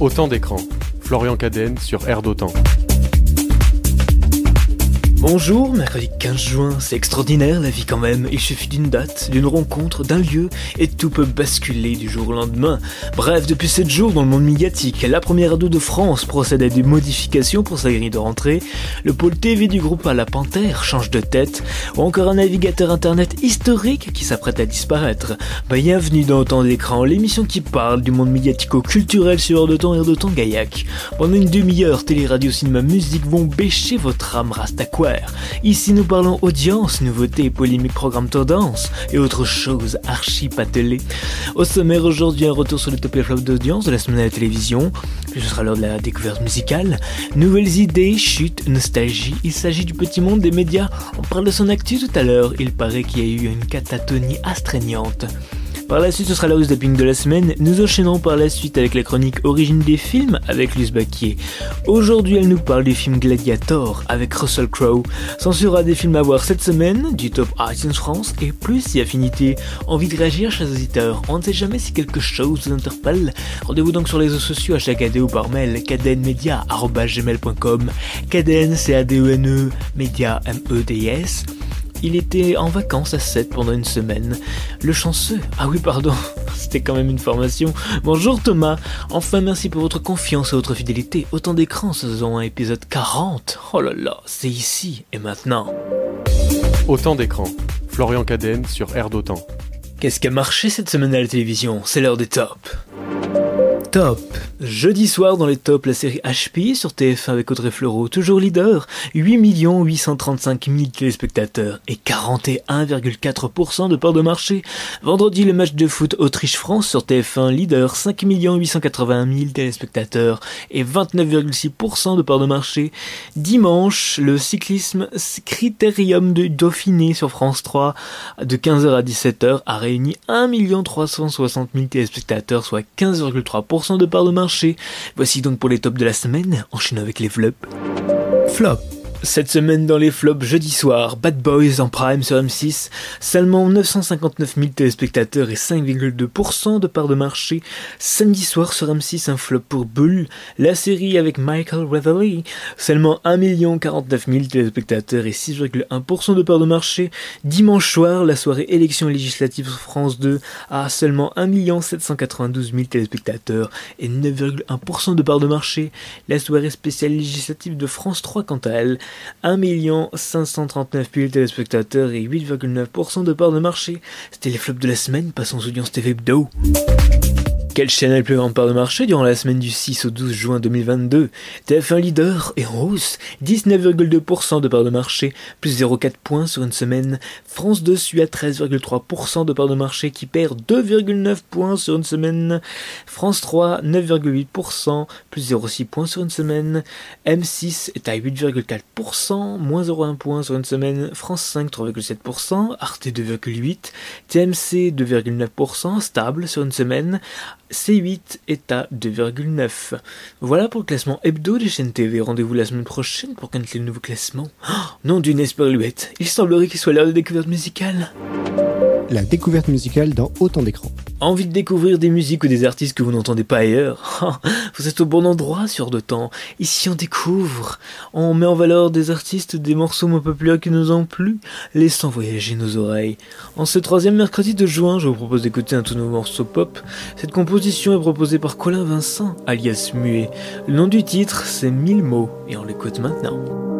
Autant d'écran. Florian Cadenne sur Air d'Autant. Bonjour, mercredi 15 juin, c'est extraordinaire la vie quand même, il suffit d'une date, d'une rencontre, d'un lieu, et tout peut basculer du jour au lendemain. Bref, depuis 7 jours dans le monde médiatique, la première ado de France procède à des modifications pour sa grille de rentrée, le pôle TV du groupe à la Panthère change de tête, ou encore un navigateur internet historique qui s'apprête à disparaître. Bienvenue dans Autant d'écran, l'émission qui parle du monde médiatico-culturel sur Heure de Temps et Heure de Temps Gaillac. Pendant une demi-heure, télé, radio, cinéma, musique vont bêcher votre âme rastaquoise Ici, nous parlons audience, nouveautés, polémiques, programmes tendance et autres choses archi patelées. Au sommaire aujourd'hui, un retour sur le top et flop d'audience de la semaine à la télévision. Puis ce sera l'heure de la découverte musicale. Nouvelles idées, chute, nostalgie. Il s'agit du petit monde des médias. On parle de son actu tout à l'heure. Il paraît qu'il y a eu une catatonie astreignante. Par la suite, ce sera la hausse de la semaine. Nous enchaînerons par la suite avec la chronique Origine des films avec Luce Baquier. Aujourd'hui, elle nous parle du film Gladiator avec Russell Crowe. S'en sera des films à voir cette semaine, du top iTunes France et plus si affinité. Envie de réagir, chers auditeurs? On ne sait jamais si quelque chose vous interpelle. Rendez-vous donc sur les réseaux sociaux à chaque AD ou par mail cadenmedia.gmail.com Caden, c'est A-D-E-N-E, Media, M-E-D-S. Il était en vacances à 7 pendant une semaine. Le chanceux. Ah oui, pardon. C'était quand même une formation. Bonjour Thomas. Enfin, merci pour votre confiance et votre fidélité. Autant d'écrans, saison un épisode 40. Oh là là, c'est ici et maintenant. Autant d'écrans. Florian Cadenne sur Air d'Autant. Qu'est-ce qui a marché cette semaine à la télévision? C'est l'heure des tops. Top. Jeudi soir dans les tops, la série HP sur TF1 avec Audrey Fleurot, toujours leader, 8 835 000 téléspectateurs et 41,4% de part de marché. Vendredi, le match de foot Autriche-France sur TF1, leader, 5 880 000 téléspectateurs et 29,6% de part de marché. Dimanche, le cyclisme Critérium de Dauphiné sur France 3 de 15h à 17h a réuni 1 360 000 téléspectateurs, soit 15,3% de part de marché. Voici donc pour les tops de la semaine, enchaînons avec les flops. Flop. Cette semaine dans les flops jeudi soir, Bad Boys en prime sur M6, seulement 959 000 téléspectateurs et 5,2% de part de marché. Samedi soir sur M6, un flop pour Bull, la série avec Michael Reveley, seulement 1 49 000 téléspectateurs et 6,1% de part de marché. Dimanche soir, la soirée élection législative France 2 a seulement 1 792 000 téléspectateurs et 9,1% de part de marché. La soirée spéciale législative de France 3 quant à elle 1 539 000 téléspectateurs et 8,9% de part de marché. C'était les flops de la semaine, passons aux audiences TV Hebdo. Quelle chaîne le plus grande part de marché durant la semaine du 6 au 12 juin 2022 TF1 leader et hausse, 19,2% de part de marché, plus 0,4 points sur une semaine. France 2 suit à 13,3% de part de marché qui perd 2,9 points sur une semaine. France 3, 9,8%, plus 0,6 points sur une semaine. M6 est à 8,4%, moins 0,1 points sur une semaine. France 5, 3,7%, Arte 2,8%, TMC 2,9%, stable sur une semaine. C8 est à 2,9. Voilà pour le classement hebdo des chaînes TV. Rendez-vous la semaine prochaine pour connaître les nouveaux classements. Oh, non d'une esperluette. Il semblerait qu'il soit l'heure de découverte musicale. La découverte musicale dans autant d'écrans. Envie de découvrir des musiques ou des artistes que vous n'entendez pas ailleurs? Vous êtes au bon endroit sur de temps. Ici on découvre, on met en valeur des artistes, des morceaux moins populaires qui nous ont plu, laissant voyager nos oreilles. En ce troisième mercredi de juin, je vous propose d'écouter un tout nouveau morceau pop. Cette composition est proposée par Colin Vincent, alias Muet. Le nom du titre, c'est Mille mots, et on l'écoute maintenant.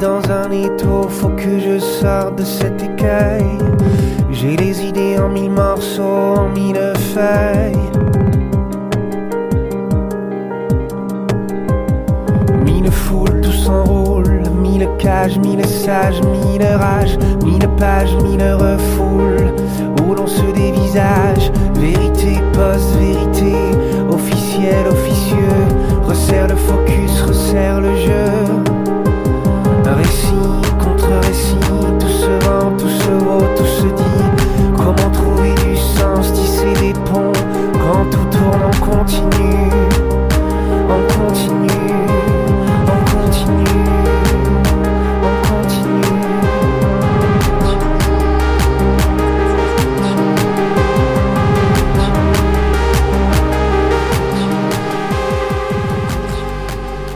Dans un étau, faut que je sorte de cet écueil. J'ai les idées en mille morceaux, en mille feuilles. Mille foules, tout s'enroule, mille cages, mille sages, mille rages, mille pages, mille refoules, où l'on se dévisage, vérité, post-vérité, officiel, officieux, resserre le focus, resserre le jeu. Tourne en continu, en continu, en continu, en continu.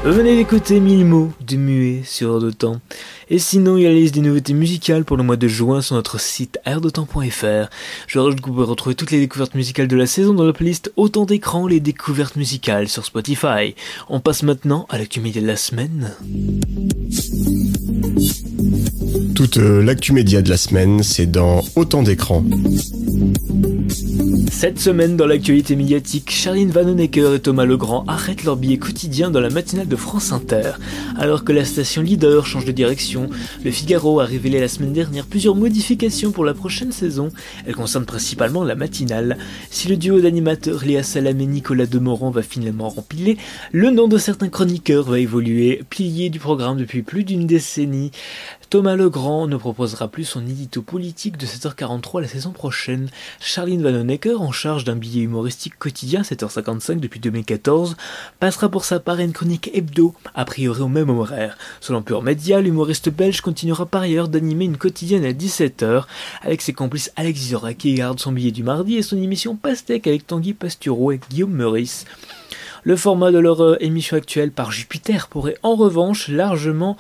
Venez d'écouter 1000 mots de muet sur de Temps. Et sinon, il y a la liste des nouveautés musicales pour le mois de juin sur notre site airdetemps.fr. Je rajoute que vous pouvez retrouver toutes les découvertes musicales de la saison dans la playlist Autant d'écrans, les découvertes musicales sur Spotify. On passe maintenant à l'actu média de la semaine. Toute euh, l'actu média de la semaine, c'est dans Autant d'écrans. Cette semaine, dans l'actualité médiatique, Charline Vanhoenacker et Thomas Legrand arrêtent leur billet quotidien dans la matinale de France Inter. Alors que la station leader change de direction, Le Figaro a révélé la semaine dernière plusieurs modifications pour la prochaine saison. Elles concernent principalement la matinale. Si le duo d'animateurs Léa Salam et Nicolas Demorand va finalement rempiler, le nom de certains chroniqueurs va évoluer, plié du programme depuis plus d'une décennie. Thomas Legrand ne proposera plus son édito politique de 7h43 la saison prochaine. Charline Vanhoenacker, en charge d'un billet humoristique quotidien 7h55 depuis 2014, passera pour sa part à une chronique hebdo, a priori au même horaire. Selon Pure Média, l'humoriste belge continuera par ailleurs d'animer une quotidienne à 17h avec ses complices Alex Zora qui garde son billet du mardi et son émission Pastèque avec Tanguy Pastureau et Guillaume Meurice. Le format de leur euh, émission actuelle par Jupiter pourrait en revanche largement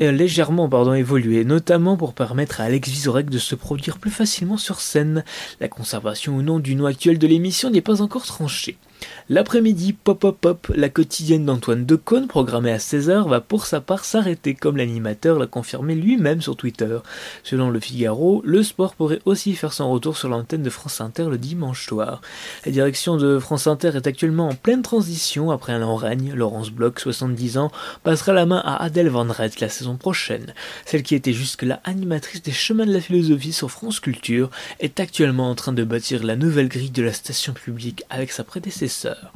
légèrement pardon, évoluer, notamment pour permettre à Alex Vizorek de se produire plus facilement sur scène. La conservation ou non du nom actuel de l'émission n'est pas encore tranchée. L'après-midi, Pop Pop Pop, la quotidienne d'Antoine Decaune, programmée à 16h, va pour sa part s'arrêter, comme l'animateur l'a confirmé lui-même sur Twitter. Selon le Figaro, le sport pourrait aussi faire son retour sur l'antenne de France Inter le dimanche soir. La direction de France Inter est actuellement en pleine transition après un long règne. Laurence Bloch, 70 ans, passera la main à Adèle Van Rett la saison prochaine. Celle qui était jusque-là animatrice des chemins de la philosophie sur France Culture est actuellement en train de bâtir la nouvelle grille de la station publique avec sa prédécesseur.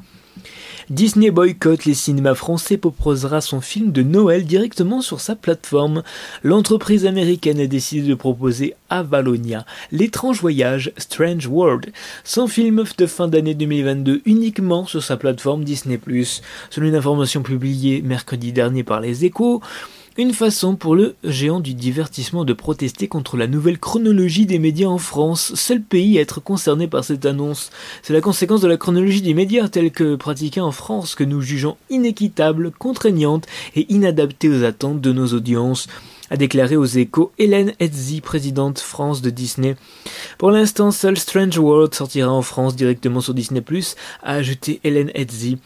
Disney boycotte les cinémas français proposera son film de Noël directement sur sa plateforme. L'entreprise américaine a décidé de proposer Avalonia, l'étrange voyage Strange World, son film de fin d'année 2022 uniquement sur sa plateforme Disney+. Selon une information publiée mercredi dernier par les échos, une façon pour le géant du divertissement de protester contre la nouvelle chronologie des médias en France, seul pays à être concerné par cette annonce. C'est la conséquence de la chronologie des médias telle que pratiquée en France que nous jugeons inéquitable, contraignante et inadaptée aux attentes de nos audiences a déclaré aux échos Hélène Hetzi, présidente France de Disney. Pour l'instant, seul Strange World sortira en France directement sur Disney+, a ajouté Hélène Hetzi.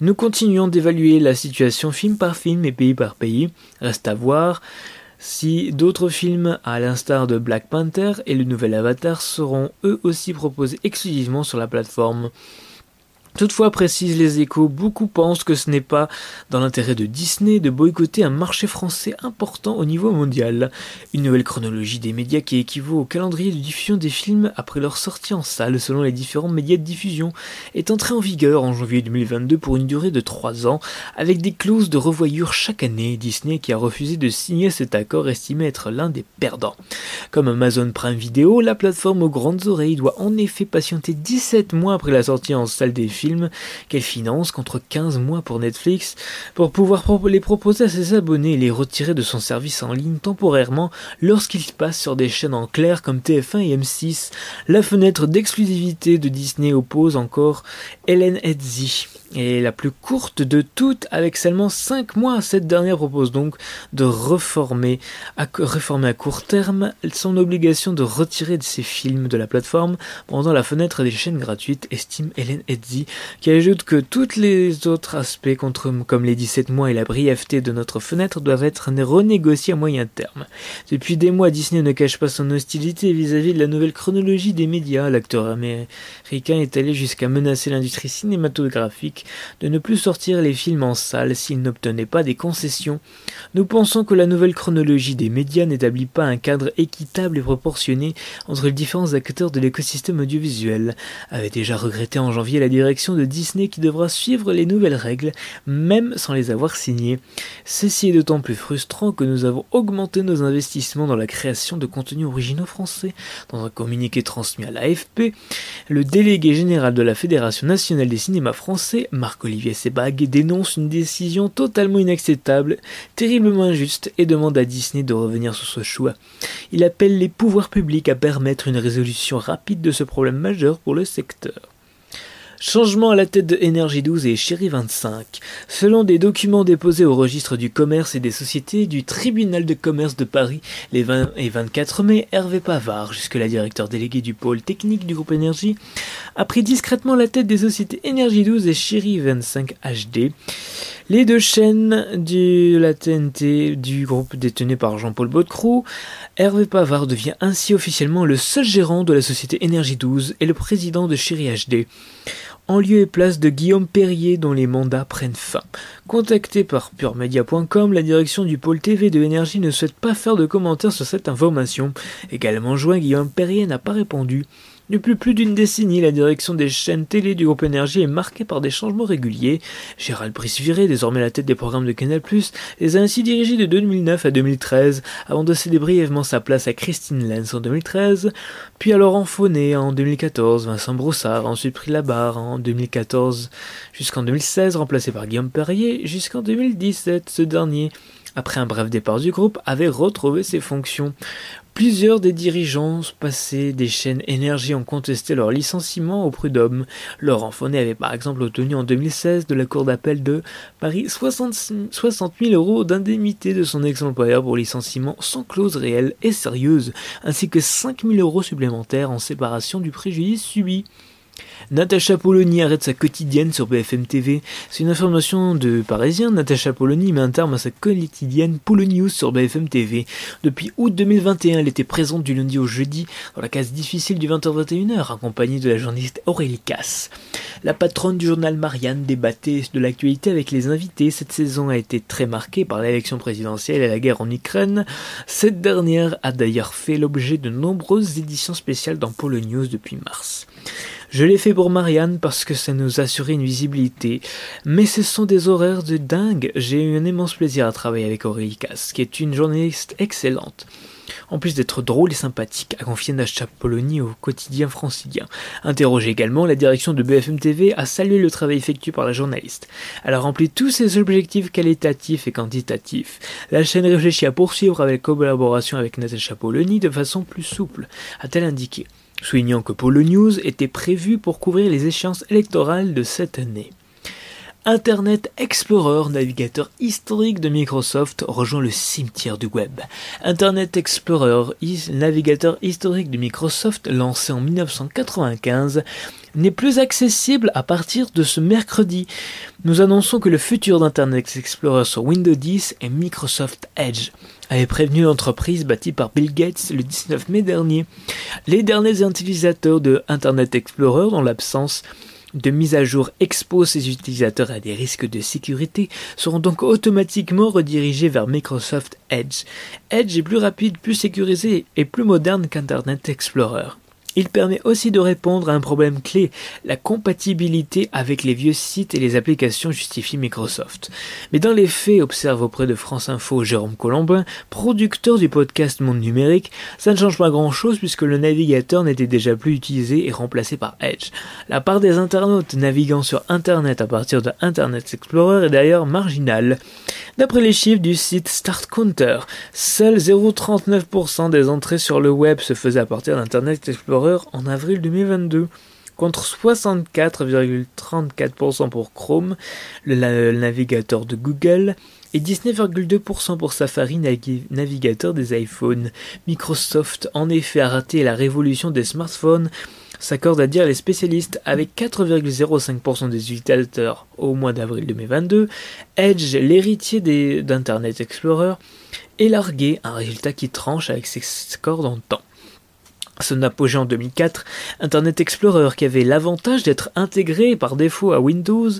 Nous continuons d'évaluer la situation film par film et pays par pays. Reste à voir si d'autres films, à l'instar de Black Panther et le nouvel Avatar, seront eux aussi proposés exclusivement sur la plateforme. Toutefois, précisent les échos, beaucoup pensent que ce n'est pas dans l'intérêt de Disney de boycotter un marché français important au niveau mondial. Une nouvelle chronologie des médias qui équivaut au calendrier de diffusion des films après leur sortie en salle selon les différents médias de diffusion est entrée en vigueur en janvier 2022 pour une durée de 3 ans avec des clauses de revoyure chaque année. Disney qui a refusé de signer cet accord estimé être l'un des perdants. Comme Amazon Prime Video, la plateforme aux grandes oreilles doit en effet patienter 17 mois après la sortie en salle des films qu'elle finance contre 15 mois pour Netflix pour pouvoir les proposer à ses abonnés et les retirer de son service en ligne temporairement lorsqu'ils passent sur des chaînes en clair comme TF1 et M6. La fenêtre d'exclusivité de Disney oppose encore Hélène Edzi et la plus courte de toutes avec seulement 5 mois. Cette dernière propose donc de reformer à, à court terme son obligation de retirer de ses films de la plateforme pendant la fenêtre des chaînes gratuites, estime Hélène Edzi, qui ajoute que tous les autres aspects comme les 17 mois et la brièveté de notre fenêtre doivent être renégociés à moyen terme. Depuis des mois, Disney ne cache pas son hostilité vis-à-vis -vis de la nouvelle chronologie des médias. L'acteur américain est allé jusqu'à menacer l'industrie cinématographique de ne plus sortir les films en salle s'ils n'obtenaient pas des concessions. Nous pensons que la nouvelle chronologie des médias n'établit pas un cadre équitable et proportionné entre les différents acteurs de l'écosystème audiovisuel, avait déjà regretté en janvier la direction de Disney qui devra suivre les nouvelles règles, même sans les avoir signées. Ceci est d'autant plus frustrant que nous avons augmenté nos investissements dans la création de contenus originaux français. Dans un communiqué transmis à l'AFP, le délégué général de la Fédération nationale des cinémas français, Marc-Olivier Sebag dénonce une décision totalement inacceptable, terriblement injuste et demande à Disney de revenir sur ce choix. Il appelle les pouvoirs publics à permettre une résolution rapide de ce problème majeur pour le secteur. Changement à la tête de Énergie 12 et Chéri 25. Selon des documents déposés au registre du commerce et des sociétés du tribunal de commerce de Paris les 20 et 24 mai, Hervé Pavard, jusque-là directeur délégué du pôle technique du groupe Énergie, a pris discrètement la tête des sociétés Énergie 12 et Chéri 25 HD. Les deux chaînes de la TNT du groupe détenu par Jean-Paul Baudecroux, Hervé Pavard devient ainsi officiellement le seul gérant de la société Énergie 12 et le président de Chéri HD en lieu et place de Guillaume Perrier dont les mandats prennent fin. Contacté par puremedia.com, la direction du pôle TV de Énergie ne souhaite pas faire de commentaires sur cette information. Également joint, Guillaume Perrier n'a pas répondu. Depuis plus d'une décennie, la direction des chaînes télé du groupe Énergie est marquée par des changements réguliers. Gérald Brice-Viré, désormais la tête des programmes de Canal+, les a ainsi dirigés de 2009 à 2013, avant de céder brièvement sa place à Christine Lenz en 2013, puis à Laurent Faunet en 2014, Vincent Broussard ensuite pris la barre en 2014 jusqu'en 2016, remplacé par Guillaume Perrier, jusqu'en 2017, ce dernier après un bref départ du groupe, avait retrouvé ses fonctions. Plusieurs des dirigeants passés des chaînes énergie ont contesté leur licenciement au prud'homme. Laurent Fonnet avait par exemple obtenu en 2016 de la Cour d'appel de Paris 60, 000 euros d'indemnité de son ex-employeur pour licenciement sans clause réelle et sérieuse, ainsi que 5 000 euros supplémentaires en séparation du préjudice subi. Natacha Polony arrête sa quotidienne sur BFM TV. C'est une information de Parisien. Natacha Polony met un terme à sa quotidienne News sur BFM TV. Depuis août 2021, elle était présente du lundi au jeudi dans la case difficile du 20h-21h, accompagnée de la journaliste Aurélie Casse. La patronne du journal Marianne débattait de l'actualité avec les invités. Cette saison a été très marquée par l'élection présidentielle et la guerre en Ukraine. Cette dernière a d'ailleurs fait l'objet de nombreuses éditions spéciales dans Polo News depuis mars. Je l'ai fait pour Marianne parce que ça nous assurait une visibilité. Mais ce sont des horaires de dingue. J'ai eu un immense plaisir à travailler avec Aurélie Cass, qui est une journaliste excellente. En plus d'être drôle et sympathique, a confié Nacha Polony au quotidien francilien. Interrogé également, la direction de BFM TV a salué le travail effectué par la journaliste. Elle a rempli tous ses objectifs qualitatifs et quantitatifs. La chaîne réfléchit à poursuivre avec collaboration avec Natacha Polony de façon plus souple, a-t-elle indiqué soulignant que Polo News était prévu pour couvrir les échéances électorales de cette année. Internet Explorer, navigateur historique de Microsoft, rejoint le cimetière du web. Internet Explorer, navigateur historique de Microsoft, lancé en 1995, n'est plus accessible à partir de ce mercredi. Nous annonçons que le futur d'Internet Explorer sur Windows 10 est Microsoft Edge, avait prévenu l'entreprise bâtie par Bill Gates le 19 mai dernier. Les derniers utilisateurs de Internet Explorer, dans l'absence de mise à jour exposent ses utilisateurs à des risques de sécurité seront donc automatiquement redirigés vers Microsoft Edge. Edge est plus rapide, plus sécurisé et plus moderne qu'Internet Explorer. Il permet aussi de répondre à un problème clé, la compatibilité avec les vieux sites et les applications justifie Microsoft. Mais dans les faits, observe auprès de France Info Jérôme Colombin, producteur du podcast Monde Numérique, ça ne change pas grand chose puisque le navigateur n'était déjà plus utilisé et remplacé par Edge. La part des internautes naviguant sur Internet à partir de Internet Explorer est d'ailleurs marginale. D'après les chiffres du site Start Counter, seuls 0,39% des entrées sur le web se faisaient à partir d'Internet Explorer en avril 2022 contre 64,34% pour Chrome, le, navigateur de Google, et 19,2% pour Safari, navigateur des iPhones. Microsoft en effet a raté la révolution des smartphones, s'accorde à dire les spécialistes, avec 4,05% des utilisateurs au mois d'avril 2022, Edge, l'héritier d'Internet Explorer, est largué, un résultat qui tranche avec ses scores dans le temps. Son apogée en 2004, Internet Explorer, qui avait l'avantage d'être intégré par défaut à Windows,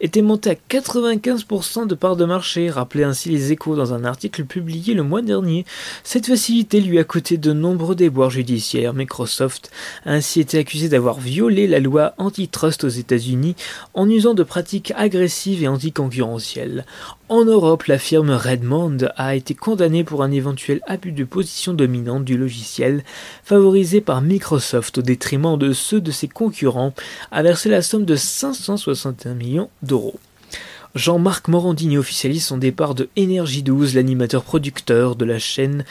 était monté à 95% de part de marché, rappelait ainsi les échos dans un article publié le mois dernier. Cette facilité lui a coûté de nombreux déboires judiciaires. Microsoft a ainsi été accusé d'avoir violé la loi antitrust aux États-Unis en usant de pratiques agressives et anticoncurrentielles. En Europe, la firme Redmond a été condamnée pour un éventuel abus de position dominante du logiciel, par Microsoft au détriment de ceux de ses concurrents, a versé la somme de 561 millions d'euros. Jean-Marc Morandini officialise son départ de Energy 12, l'animateur producteur de la chaîne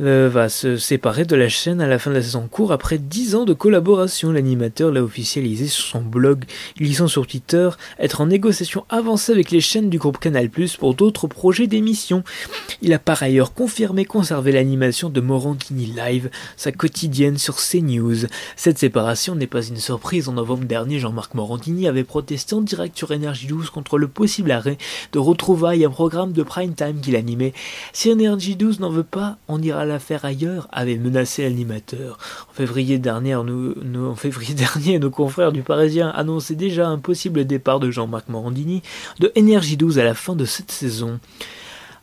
euh, va se séparer de la chaîne à la fin de la saison court après 10 ans de collaboration. L'animateur l'a officialisé sur son blog, glissant sur Twitter être en négociation avancée avec les chaînes du groupe Canal+, pour d'autres projets d'émissions. Il a par ailleurs confirmé conserver l'animation de Morandini Live, sa quotidienne sur CNews. Cette séparation n'est pas une surprise. En novembre dernier, Jean-Marc Morandini avait protesté en direct sur Energy 12 contre le possible arrêt de retrouvailles un programme de prime time qu'il animait. Si Energy 12 n'en veut pas, on ira à l'affaire ailleurs, avait menacé l'animateur. En février dernier, en février dernier, nos confrères du Parisien annonçaient déjà un possible départ de Jean-Marc Morandini de Énergie 12 à la fin de cette saison.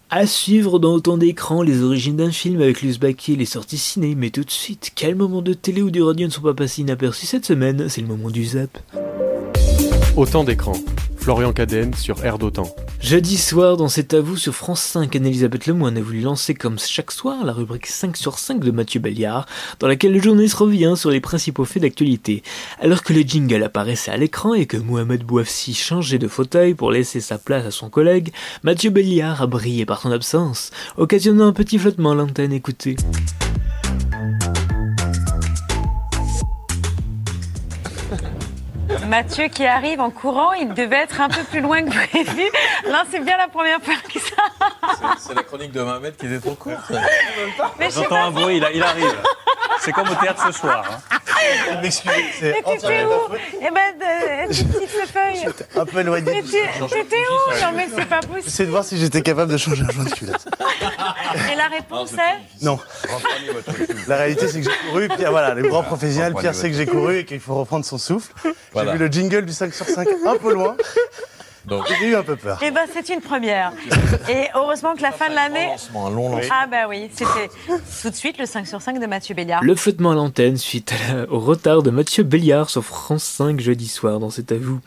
À suivre dans autant d'écrans les origines d'un film avec Luce Baquet, les sorties ciné, mais tout de suite, quel moment de télé ou du radio ne sont pas passés inaperçus cette semaine? C'est le moment du zap. Autant d'écrans. Florian Cadenne sur Air d'Otan. Jeudi soir, dans C'est à vous sur France 5, Anne-Elisabeth Lemoine a voulu lancer comme chaque soir la rubrique 5 sur 5 de Mathieu Belliard, dans laquelle le journaliste revient sur les principaux faits d'actualité. Alors que le jingle apparaissait à l'écran et que Mohamed Bouafsi changeait de fauteuil pour laisser sa place à son collègue, Mathieu Belliard a brillé par son absence, occasionnant un petit flottement à l'antenne écoutée. Mathieu qui arrive en courant, il devait être un peu plus loin que prévu. Là, c'est bien la première fois que ça. C'est la chronique de Mohamed qui était trop courte. J'entends un bruit, il, arrive. C'est comme au théâtre ce soir. Hein. M'excusez, c'est t'étais où Eh ben, petite feuille. Un peu éloigné. T'étais où? Non, mais c'est pas possible. J'essaie de voir si j'étais capable de changer un joint de culotte. Et la réponse est? Non. La réalité, c'est que j'ai couru. Pierre, voilà, les grands professionnels, Pierre sait que j'ai couru et qu'il faut reprendre son souffle. J'ai le jingle du 5 sur 5 un peu loin. Donc, j'ai eu un peu peur. Eh ben, c'est une première. Et heureusement que la fin de l'année. Un long lancement. Ah, bah oui, c'était tout de suite le 5 sur 5 de Mathieu Béliard. Le flottement à l'antenne suite au retard de Mathieu Béliard sur France 5 jeudi soir dans C'est à vous.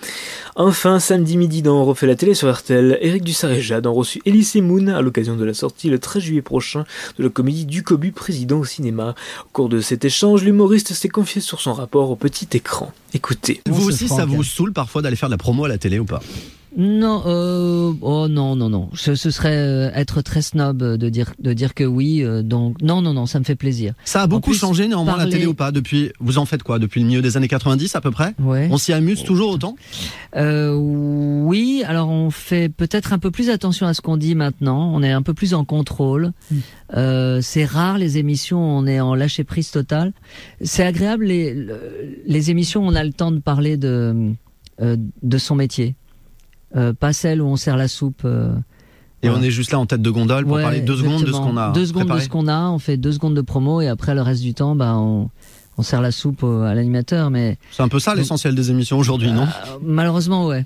Enfin, samedi midi dans On refait la télé sur RTL, Eric Dussard et Jade ont reçu Elise Moon à l'occasion de la sortie le 13 juillet prochain de la comédie Du Cobu président au cinéma. Au cours de cet échange, l'humoriste s'est confié sur son rapport au petit écran. Écoutez. Vous aussi, ça vous saoule parfois d'aller faire de la promo à la télé ou pas non, euh, oh non, non, non. Ce, ce serait euh, être très snob de dire de dire que oui. Euh, donc non, non, non, ça me fait plaisir. Ça a beaucoup changé néanmoins la télé ou pas depuis Vous en faites quoi depuis le milieu des années 90 à peu près ouais. On s'y amuse toujours autant euh, Oui. Alors on fait peut-être un peu plus attention à ce qu'on dit maintenant. On est un peu plus en contrôle. Euh, c'est rare les émissions. On est en lâcher prise totale. C'est agréable les les émissions. On a le temps de parler de de son métier. Euh, pas celle où on sert la soupe. Euh, et on est juste là en tête de gondole pour parler deux secondes de ce qu'on a. Deux secondes de ce qu'on a, on fait deux secondes de promo et après le reste du temps, bah, on, on sert la soupe à l'animateur. Mais c'est un peu ça l'essentiel des émissions aujourd'hui, non? euh, Malheureusement, ouais.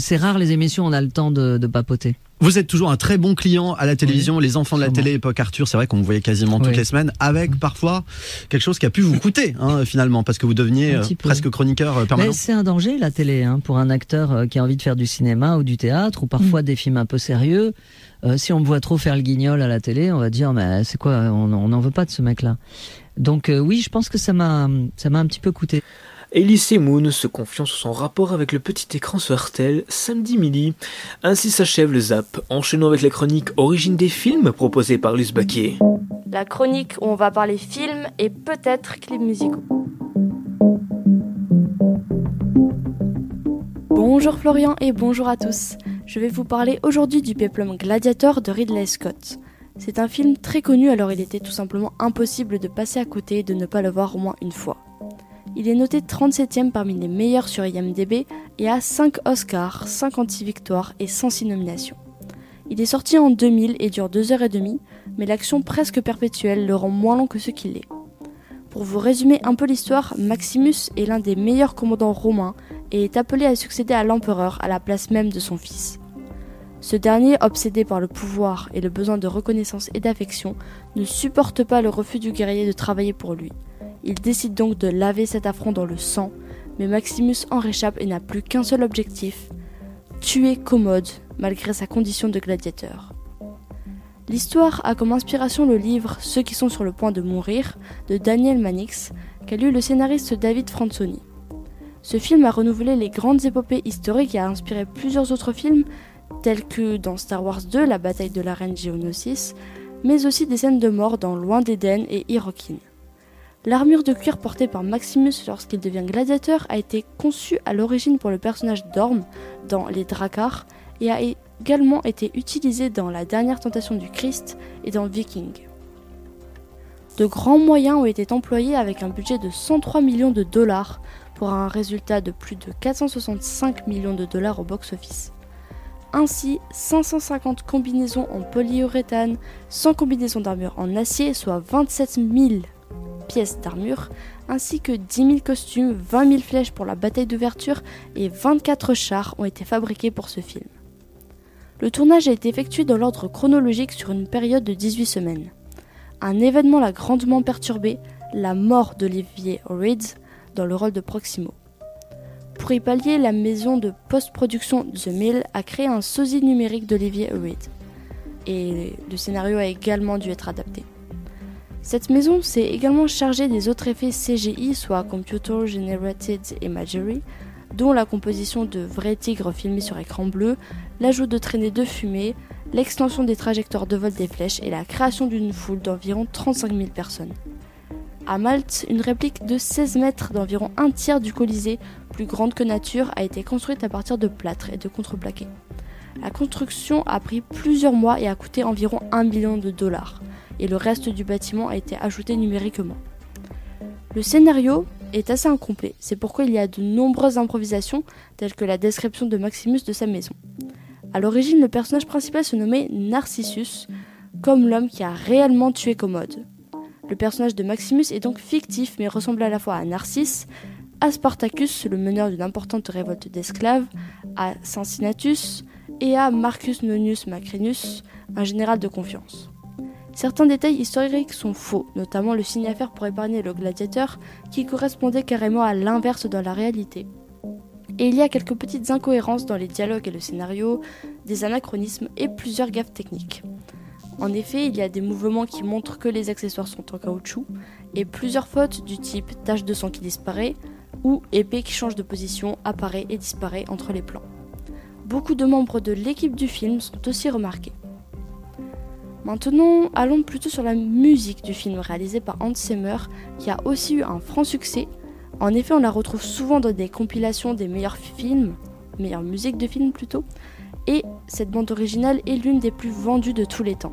c'est rare les émissions, on a le temps de, de papoter. Vous êtes toujours un très bon client à la télévision, les enfants de la télé époque Arthur, c'est vrai qu'on vous voyait quasiment toutes les semaines, avec parfois quelque chose qui a pu vous coûter hein, finalement, parce que vous deveniez euh, presque chroniqueur euh, permanent. c'est un danger la télé, hein, pour un acteur euh, qui a envie de faire du cinéma ou du théâtre, ou parfois mm. des films un peu sérieux. si on me voit trop faire le guignol à la télé, on va dire mais c'est quoi, on n'en veut pas de ce mec-là. Donc oui, je pense que ça m'a ça m'a un petit peu coûté. Elise Moon se confiant sur son rapport avec le petit écran sur RTL samedi midi. Ainsi s'achève le zap, enchaînant avec la chronique Origine des films proposée par Luce Baquier. La chronique où on va parler films et peut-être clips musicaux. Bonjour Florian et bonjour à tous. Je vais vous parler aujourd'hui du péplum Gladiator de Ridley Scott. C'est un film très connu alors il était tout simplement impossible de passer à côté et de ne pas le voir au moins une fois. Il est noté 37e parmi les meilleurs sur IMDb et a 5 Oscars, 56 victoires et 106 nominations. Il est sorti en 2000 et dure 2h30, mais l'action presque perpétuelle le rend moins long que ce qu'il est. Pour vous résumer un peu l'histoire, Maximus est l'un des meilleurs commandants romains et est appelé à succéder à l'empereur à la place même de son fils. Ce dernier, obsédé par le pouvoir et le besoin de reconnaissance et d'affection, ne supporte pas le refus du guerrier de travailler pour lui. Il décide donc de laver cet affront dans le sang, mais Maximus en réchappe et n'a plus qu'un seul objectif tuer Commode, malgré sa condition de gladiateur. L'histoire a comme inspiration le livre Ceux qui sont sur le point de mourir de Daniel Manix, qu'a lu le scénariste David Franzoni. Ce film a renouvelé les grandes épopées historiques et a inspiré plusieurs autres films, tels que dans Star Wars 2, la bataille de la reine Geonosis, mais aussi des scènes de mort dans Loin d'Éden et Hirokin. L'armure de cuir portée par Maximus lorsqu'il devient gladiateur a été conçue à l'origine pour le personnage d'Orm dans Les Dracars et a également été utilisée dans La dernière tentation du Christ et dans Viking. De grands moyens ont été employés avec un budget de 103 millions de dollars pour un résultat de plus de 465 millions de dollars au box-office. Ainsi, 550 combinaisons en polyuréthane, 100 combinaisons d'armure en acier, soit 27 000 pièces d'armure, ainsi que 10 000 costumes, 20 000 flèches pour la bataille d'ouverture et 24 chars ont été fabriqués pour ce film. Le tournage a été effectué dans l'ordre chronologique sur une période de 18 semaines. Un événement l'a grandement perturbé, la mort d'Olivier Reed dans le rôle de Proximo. Pour y pallier, la maison de post-production The Mill a créé un sosie numérique d'Olivier Reed. Et le scénario a également dû être adapté. Cette maison s'est également chargée des autres effets CGI, soit Computer Generated Imagery, dont la composition de vrais tigres filmés sur écran bleu, l'ajout de traînées de fumée, l'extension des trajectoires de vol des flèches et la création d'une foule d'environ 35 000 personnes. À Malte, une réplique de 16 mètres d'environ un tiers du Colisée, plus grande que nature, a été construite à partir de plâtre et de contreplaqué. La construction a pris plusieurs mois et a coûté environ 1 million de dollars et le reste du bâtiment a été ajouté numériquement. Le scénario est assez incomplet, c'est pourquoi il y a de nombreuses improvisations telles que la description de Maximus de sa maison. A l'origine, le personnage principal se nommait Narcissus, comme l'homme qui a réellement tué Commode. Le personnage de Maximus est donc fictif mais ressemble à la fois à Narcisse, à Spartacus, le meneur d'une importante révolte d'esclaves, à Cincinnatus et à Marcus Nonius Macrinus, un général de confiance. Certains détails historiques sont faux, notamment le signe à faire pour épargner le gladiateur, qui correspondait carrément à l'inverse dans la réalité. Et il y a quelques petites incohérences dans les dialogues et le scénario, des anachronismes et plusieurs gaffes techniques. En effet, il y a des mouvements qui montrent que les accessoires sont en caoutchouc, et plusieurs fautes du type tache de sang qui disparaît, ou épée qui change de position, apparaît et disparaît entre les plans. Beaucoup de membres de l'équipe du film sont aussi remarqués. Maintenant, allons plutôt sur la musique du film réalisé par Hans Zimmer, qui a aussi eu un franc succès. En effet, on la retrouve souvent dans des compilations des meilleurs films, meilleures musiques de films plutôt, et cette bande originale est l'une des plus vendues de tous les temps.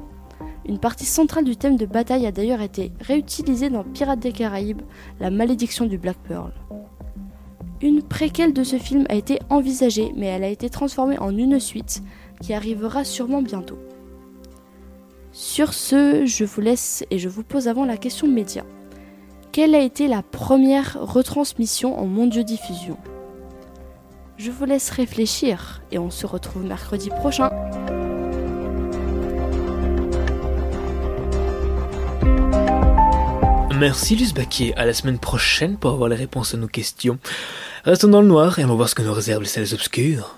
Une partie centrale du thème de bataille a d'ailleurs été réutilisée dans Pirates des Caraïbes, La malédiction du Black Pearl. Une préquelle de ce film a été envisagée, mais elle a été transformée en une suite qui arrivera sûrement bientôt. Sur ce, je vous laisse et je vous pose avant la question média. Quelle a été la première retransmission en Mondiaux Diffusion Je vous laisse réfléchir et on se retrouve mercredi prochain. Merci Luce Baquier, à la semaine prochaine pour avoir les réponses à nos questions. Restons dans le noir et allons voir ce que nous réservent les salles obscures.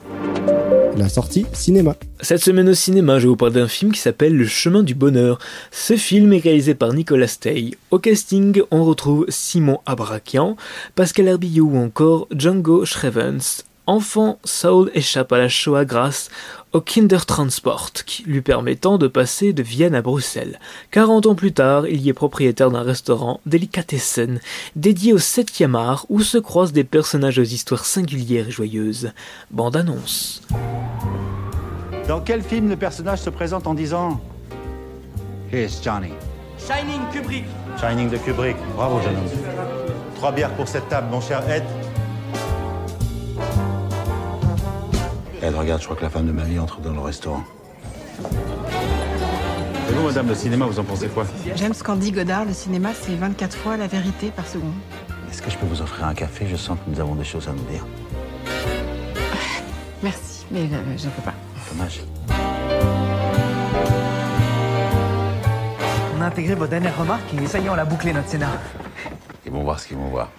La sortie cinéma. Cette semaine au cinéma, je vais vous parler d'un film qui s'appelle Le chemin du bonheur. Ce film est réalisé par Nicolas Stey. Au casting, on retrouve Simon Abrakian, Pascal Herbillot ou encore Django Shrevens. Enfant, Saul échappe à la Shoah grâce au Kindertransport, lui permettant de passer de Vienne à Bruxelles. 40 ans plus tard, il y est propriétaire d'un restaurant Delicatessen, dédié au 7e art, où se croisent des personnages aux histoires singulières et joyeuses. Bande annonce. Dans quel film le personnage se présente en disant Here's Johnny Shining Kubrick. Shining de Kubrick. Bravo, jeune homme. Trois bières pour cette table, mon cher Ed. Ed, regarde, je crois que la femme de ma vie entre dans le restaurant. Et vous, madame, le cinéma, vous en pensez quoi? J'aime ce qu'en dit Godard, le cinéma, c'est 24 fois la vérité par seconde. Est-ce que je peux vous offrir un café? Je sens que nous avons des choses à nous dire. Merci, mais euh, je ne peux pas. Dommage. On a intégré vos dernières remarques et ça y est, on l'a bouclé notre scénar. Ils vont voir ce qu'ils vont voir.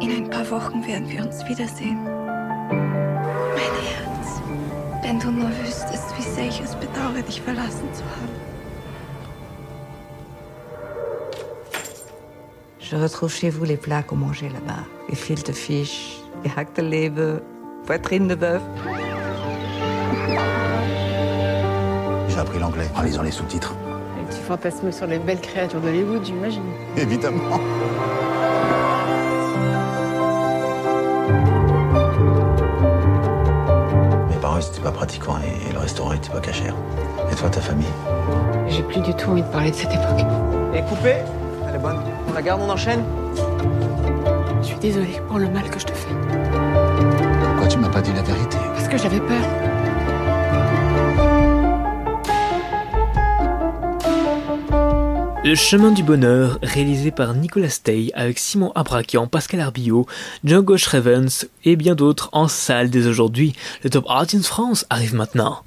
In ein paar Wochen werden wir uns wiedersehen. Mein Herz, wenn du nur wüsstest, wie sehr ich es bedauere, dich verlassen zu haben. Je retrouve chez vous les plats qu'on mangeait là-bas. Gefilte Fisch, gehackte Leber, poitrine de bœuf. J'ai appris l'anglais en lisant les sous-titres. Et tu fantasmes sur les belles créatures d'Hollywood, j'imagine. Évidemment. Mes parents, ils étaient pas pratiquants et le restaurant était pas cachère. Et toi, ta famille? J'ai plus du tout envie de parler de cette époque. Et coupé? Elle est bonne. On la garde, on enchaîne Je suis désolée pour le mal que je te fais. Pourquoi tu m'as pas dit la vérité Parce que j'avais peur. Le chemin du bonheur, réalisé par Nicolas Stey avec Simon Abrakian, Pascal Arbillot, Django Shrevens et bien d'autres en salle dès aujourd'hui. Le Top Artists France arrive maintenant.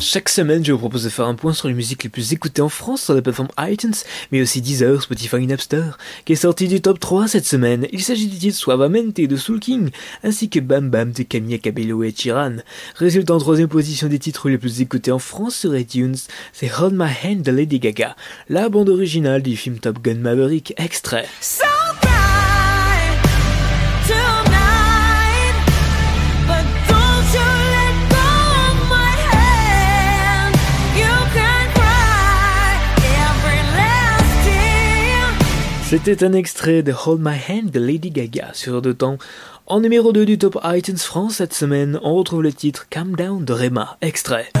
Chaque semaine, je vous propose de faire un point sur les musiques les plus écoutées en France sur la plateforme iTunes, mais aussi Deezer, Spotify et Napster, qui est sorti du top 3 cette semaine. Il s'agit du titre Suavamente de Soul King, ainsi que Bam Bam de Camilla Cabello et Chiran. Résultat en troisième position des titres les plus écoutés en France sur iTunes, c'est Hold My Hand de Lady Gaga, la bande originale du film Top Gun Maverick, extrait. C'était un extrait de Hold My Hand de Lady Gaga sur de temps. En numéro 2 du top iTunes France cette semaine, on retrouve le titre Calm Down de Rema, extrait.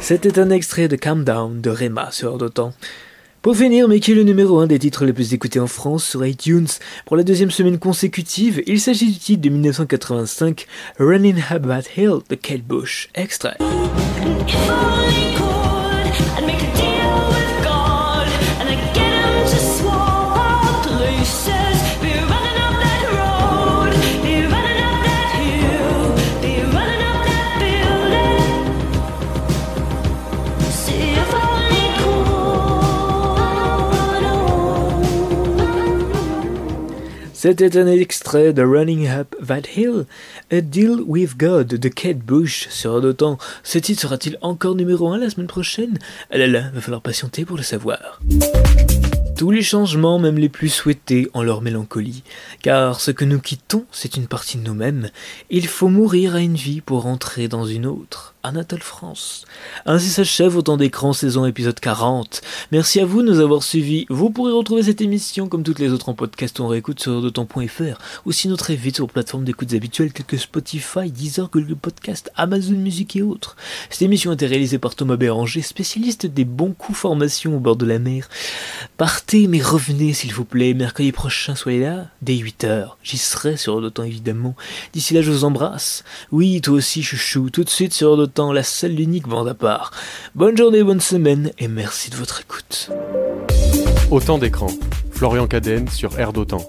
C'était un extrait de Calm Down de Rema sur de temps. Pour finir, mais qui est le numéro 1 des titres les plus écoutés en France sur iTunes pour la deuxième semaine consécutive, il s'agit du titre de 1985 Running That Hill de Kate Bush, extrait. C'était un extrait de Running Up That Hill, A Deal with God de Kate Bush sur de temps. Ce titre sera-t-il encore numéro 1 la semaine prochaine? Ah là là, va falloir patienter pour le savoir. Tous les changements, même les plus souhaités, ont leur mélancolie, car ce que nous quittons, c'est une partie de nous-mêmes. Il faut mourir à une vie pour entrer dans une autre. Anatole France. Ainsi s'achève Autant d'écran saison épisode 40. Merci à vous de nous avoir suivis. Vous pourrez retrouver cette émission comme toutes les autres en podcast ou en réécoute sur d'autant.fr ou sinon très vite sur plateformes d'écoute habituelles telles que Spotify, Deezer, Google Podcast, Amazon Music et autres. Cette émission a été réalisée par Thomas Béranger, spécialiste des bons coups formation au bord de la mer. Partez mais revenez s'il vous plaît. Mercredi prochain, soyez là dès 8h. J'y serai sur d'autant évidemment. D'ici là, je vous embrasse. Oui, toi aussi, chouchou. Tout de suite sur d'autant temps, la seule unique bande à part. Bonne journée, bonne semaine et merci de votre écoute. Autant d'écran. Florian Cadenne sur Air d'Autant.